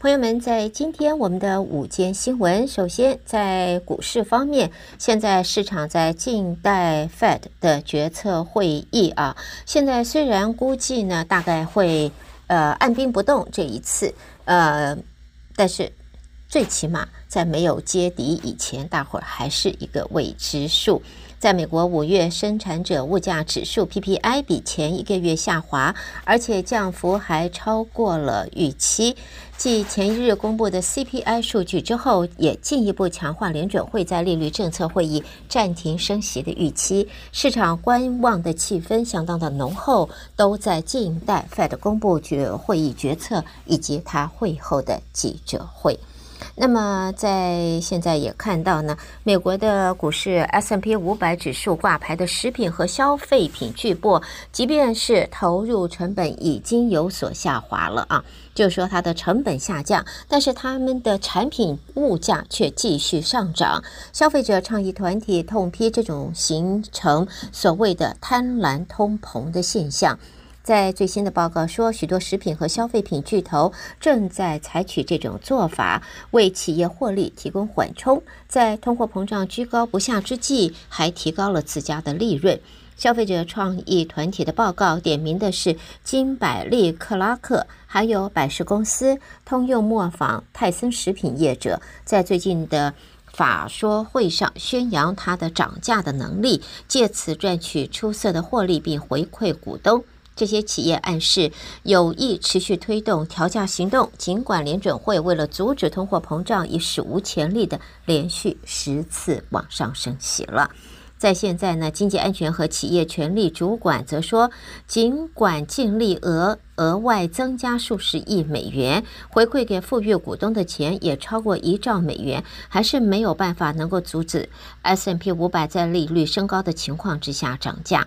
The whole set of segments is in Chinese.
朋友们，在今天我们的午间新闻，首先在股市方面，现在市场在静待 Fed 的决策会议啊。现在虽然估计呢，大概会呃按兵不动这一次，呃，但是最起码在没有接底以前，大伙儿还是一个未知数。在美国五月生产者物价指数 PPI 比前一个月下滑，而且降幅还超过了预期。继前一日公布的 CPI 数据之后，也进一步强化联准会在利率政策会议暂停升息的预期。市场观望的气氛相当的浓厚，都在静待 Fed 公布决会议决策以及他会后的记者会。那么，在现在也看到呢，美国的股市 S&P 五百指数挂牌的食品和消费品巨擘，即便是投入成本已经有所下滑了啊，就是说它的成本下降，但是他们的产品物价却继续上涨。消费者倡议团体痛批这种形成所谓的贪婪通膨的现象。在最新的报告说，许多食品和消费品巨头正在采取这种做法，为企业获利提供缓冲。在通货膨胀居高不下之际，还提高了自家的利润。消费者创意团体的报告点名的是金百利克拉克，还有百事公司、通用磨坊、泰森食品业者，在最近的法说会上宣扬它的涨价的能力，借此赚取出色的获利，并回馈股东。这些企业暗示有意持续推动调价行动，尽管联准会为了阻止通货膨胀，已史无前例的连续十次往上升息了。在现在呢，经济安全和企业权力主管则说，尽管净利额额外增加数十亿美元，回馈给富裕股东的钱也超过一兆美元，还是没有办法能够阻止 S&P 五百在利率升高的情况之下涨价。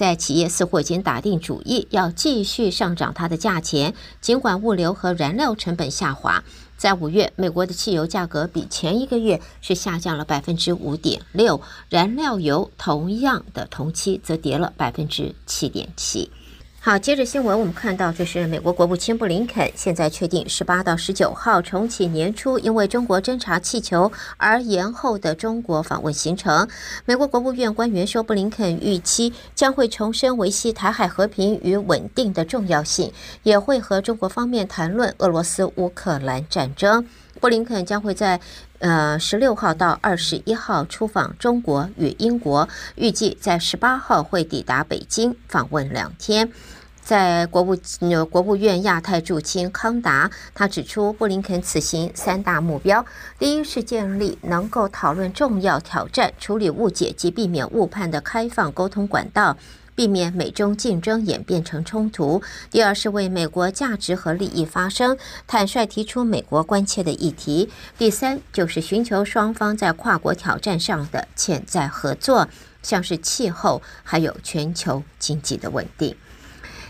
在企业似乎已经打定主意要继续上涨它的价钱，尽管物流和燃料成本下滑。在五月，美国的汽油价格比前一个月是下降了百分之五点六，燃料油同样的同期则跌了百分之七点七。好，接着新闻，我们看到，这是美国国务卿布林肯现在确定十八到十九号重启年初因为中国侦察气球而延后的中国访问行程。美国国务院官员说，布林肯预期将会重申维系台海和平与稳定的重要性，也会和中国方面谈论俄罗斯乌克兰战争。布林肯将会在呃十六号到二十一号出访中国与英国，预计在十八号会抵达北京访问两天。在国务呃国务院亚太助卿康达，他指出布林肯此行三大目标：第一是建立能够讨论重要挑战、处理误解及避免误判的开放沟通管道。避免美中竞争演变成冲突。第二是为美国价值和利益发声，坦率提出美国关切的议题。第三就是寻求双方在跨国挑战上的潜在合作，像是气候，还有全球经济的稳定。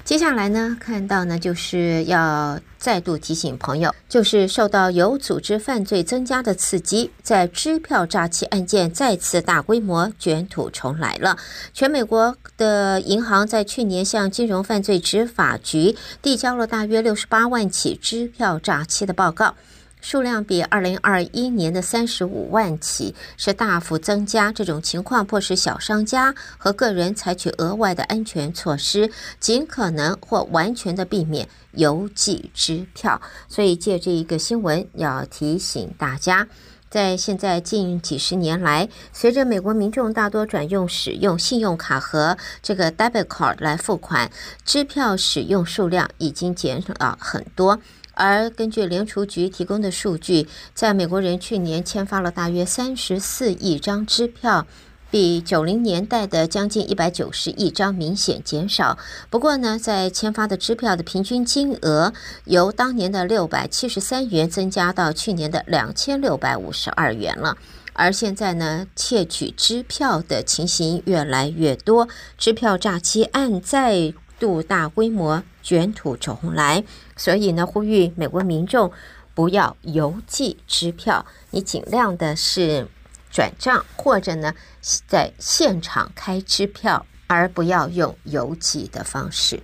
接下来呢，看到呢，就是要再度提醒朋友，就是受到有组织犯罪增加的刺激，在支票诈欺案件再次大规模卷土重来了。全美国的银行在去年向金融犯罪执法局递交了大约六十八万起支票诈欺的报告。数量比二零二一年的三十五万起是大幅增加，这种情况迫使小商家和个人采取额外的安全措施，尽可能或完全的避免邮寄支票。所以借这一个新闻，要提醒大家，在现在近几十年来，随着美国民众大多转用使用信用卡和这个 debit card 来付款，支票使用数量已经减少很多。而根据联储局提供的数据，在美国人去年签发了大约三十四亿张支票，比九零年代的将近一百九十亿张明显减少。不过呢，在签发的支票的平均金额由当年的六百七十三元增加到去年的两千六百五十二元了。而现在呢，窃取支票的情形越来越多，支票诈欺案再度大规模卷土重来。所以呢，呼吁美国民众不要邮寄支票，你尽量的是转账或者呢在现场开支票，而不要用邮寄的方式。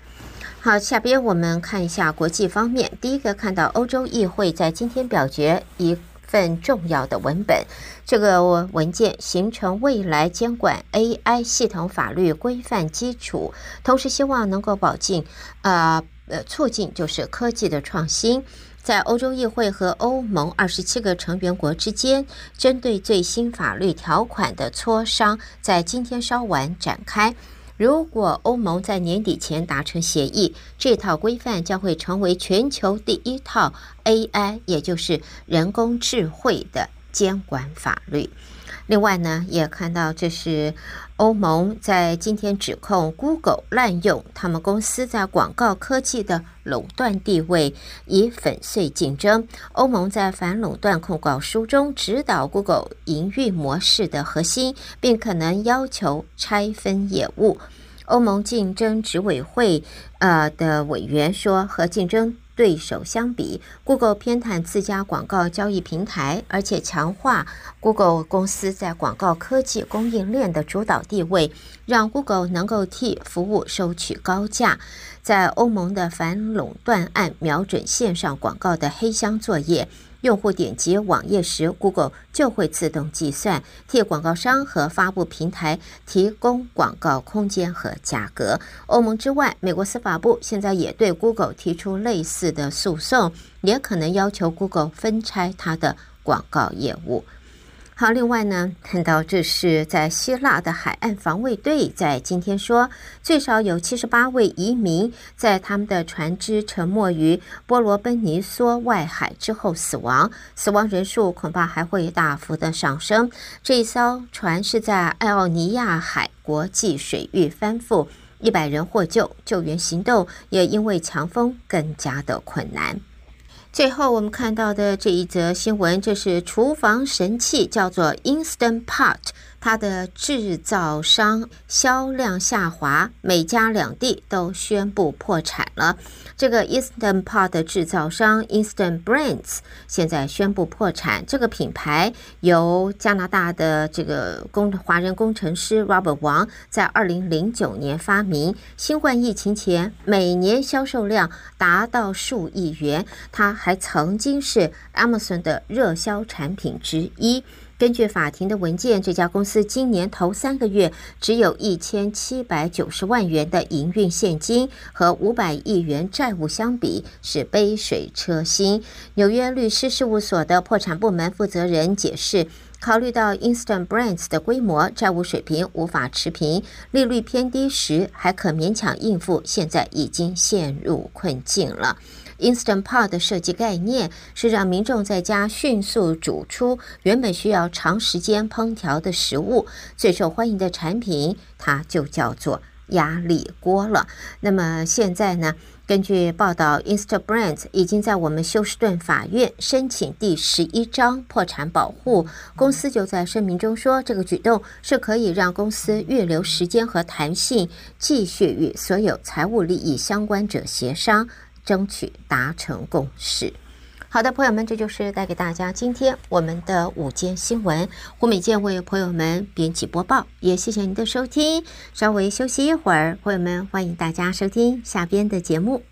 好，下边我们看一下国际方面。第一个看到欧洲议会在今天表决一份重要的文本，这个文件形成未来监管 AI 系统法律规范基础，同时希望能够保证呃呃促进就是科技的创新。在欧洲议会和欧盟二十七个成员国之间，针对最新法律条款的磋商在今天稍晚展开。如果欧盟在年底前达成协议，这套规范将会成为全球第一套 AI，也就是人工智慧的监管法律。另外呢，也看到这是欧盟在今天指控 Google 滥用他们公司在广告科技的垄断地位，以粉碎竞争。欧盟在反垄断控告书中指导 Google 营运模式的核心，并可能要求拆分业务。欧盟竞争执委会呃的委员说，和竞争。对手相比，Google 偏袒自家广告交易平台，而且强化 Google 公司在广告科技供应链的主导地位，让 Google 能够替服务收取高价。在欧盟的反垄断案瞄准线上广告的黑箱作业。用户点击网页时，Google 就会自动计算，替广告商和发布平台提供广告空间和价格。欧盟之外，美国司法部现在也对 Google 提出类似的诉讼，也可能要求 Google 分拆它的广告业务。好，另外呢，看到这是在希腊的海岸防卫队在今天说，最少有七十八位移民在他们的船只沉没于波罗奔尼撒外海之后死亡，死亡人数恐怕还会大幅的上升。这一艘船是在爱奥尼亚海国际水域翻覆，一百人获救，救援行动也因为强风更加的困难。最后，我们看到的这一则新闻，这是厨房神器，叫做 Instant Pot。它的制造商销量下滑，美加两地都宣布破产了。这个 Instant Pot 的制造商 Instant Brands 现在宣布破产。这个品牌由加拿大的这个工华人工程师 Robert Wong 在二零零九年发明。新冠疫情前，每年销售量达到数亿元。它还曾经是 Amazon 的热销产品之一。根据法庭的文件，这家公司今年头三个月只有一千七百九十万元的营运现金，和五百亿元债务相比是杯水车薪。纽约律师事务所的破产部门负责人解释，考虑到 Instant Brands 的规模、债务水平无法持平，利率偏低时还可勉强应付，现在已经陷入困境了。Instant Pot 的设计概念是让民众在家迅速煮出原本需要长时间烹调的食物。最受欢迎的产品，它就叫做压力锅了。那么现在呢？根据报道，Instant Brands 已经在我们休斯顿法院申请第十一章破产保护。公司就在声明中说，这个举动是可以让公司预留时间和弹性，继续与所有财务利益相关者协商。争取达成共识。好的，朋友们，这就是带给大家今天我们的午间新闻。胡美健为朋友们编辑播报，也谢谢您的收听。稍微休息一会儿，朋友们欢迎大家收听下边的节目。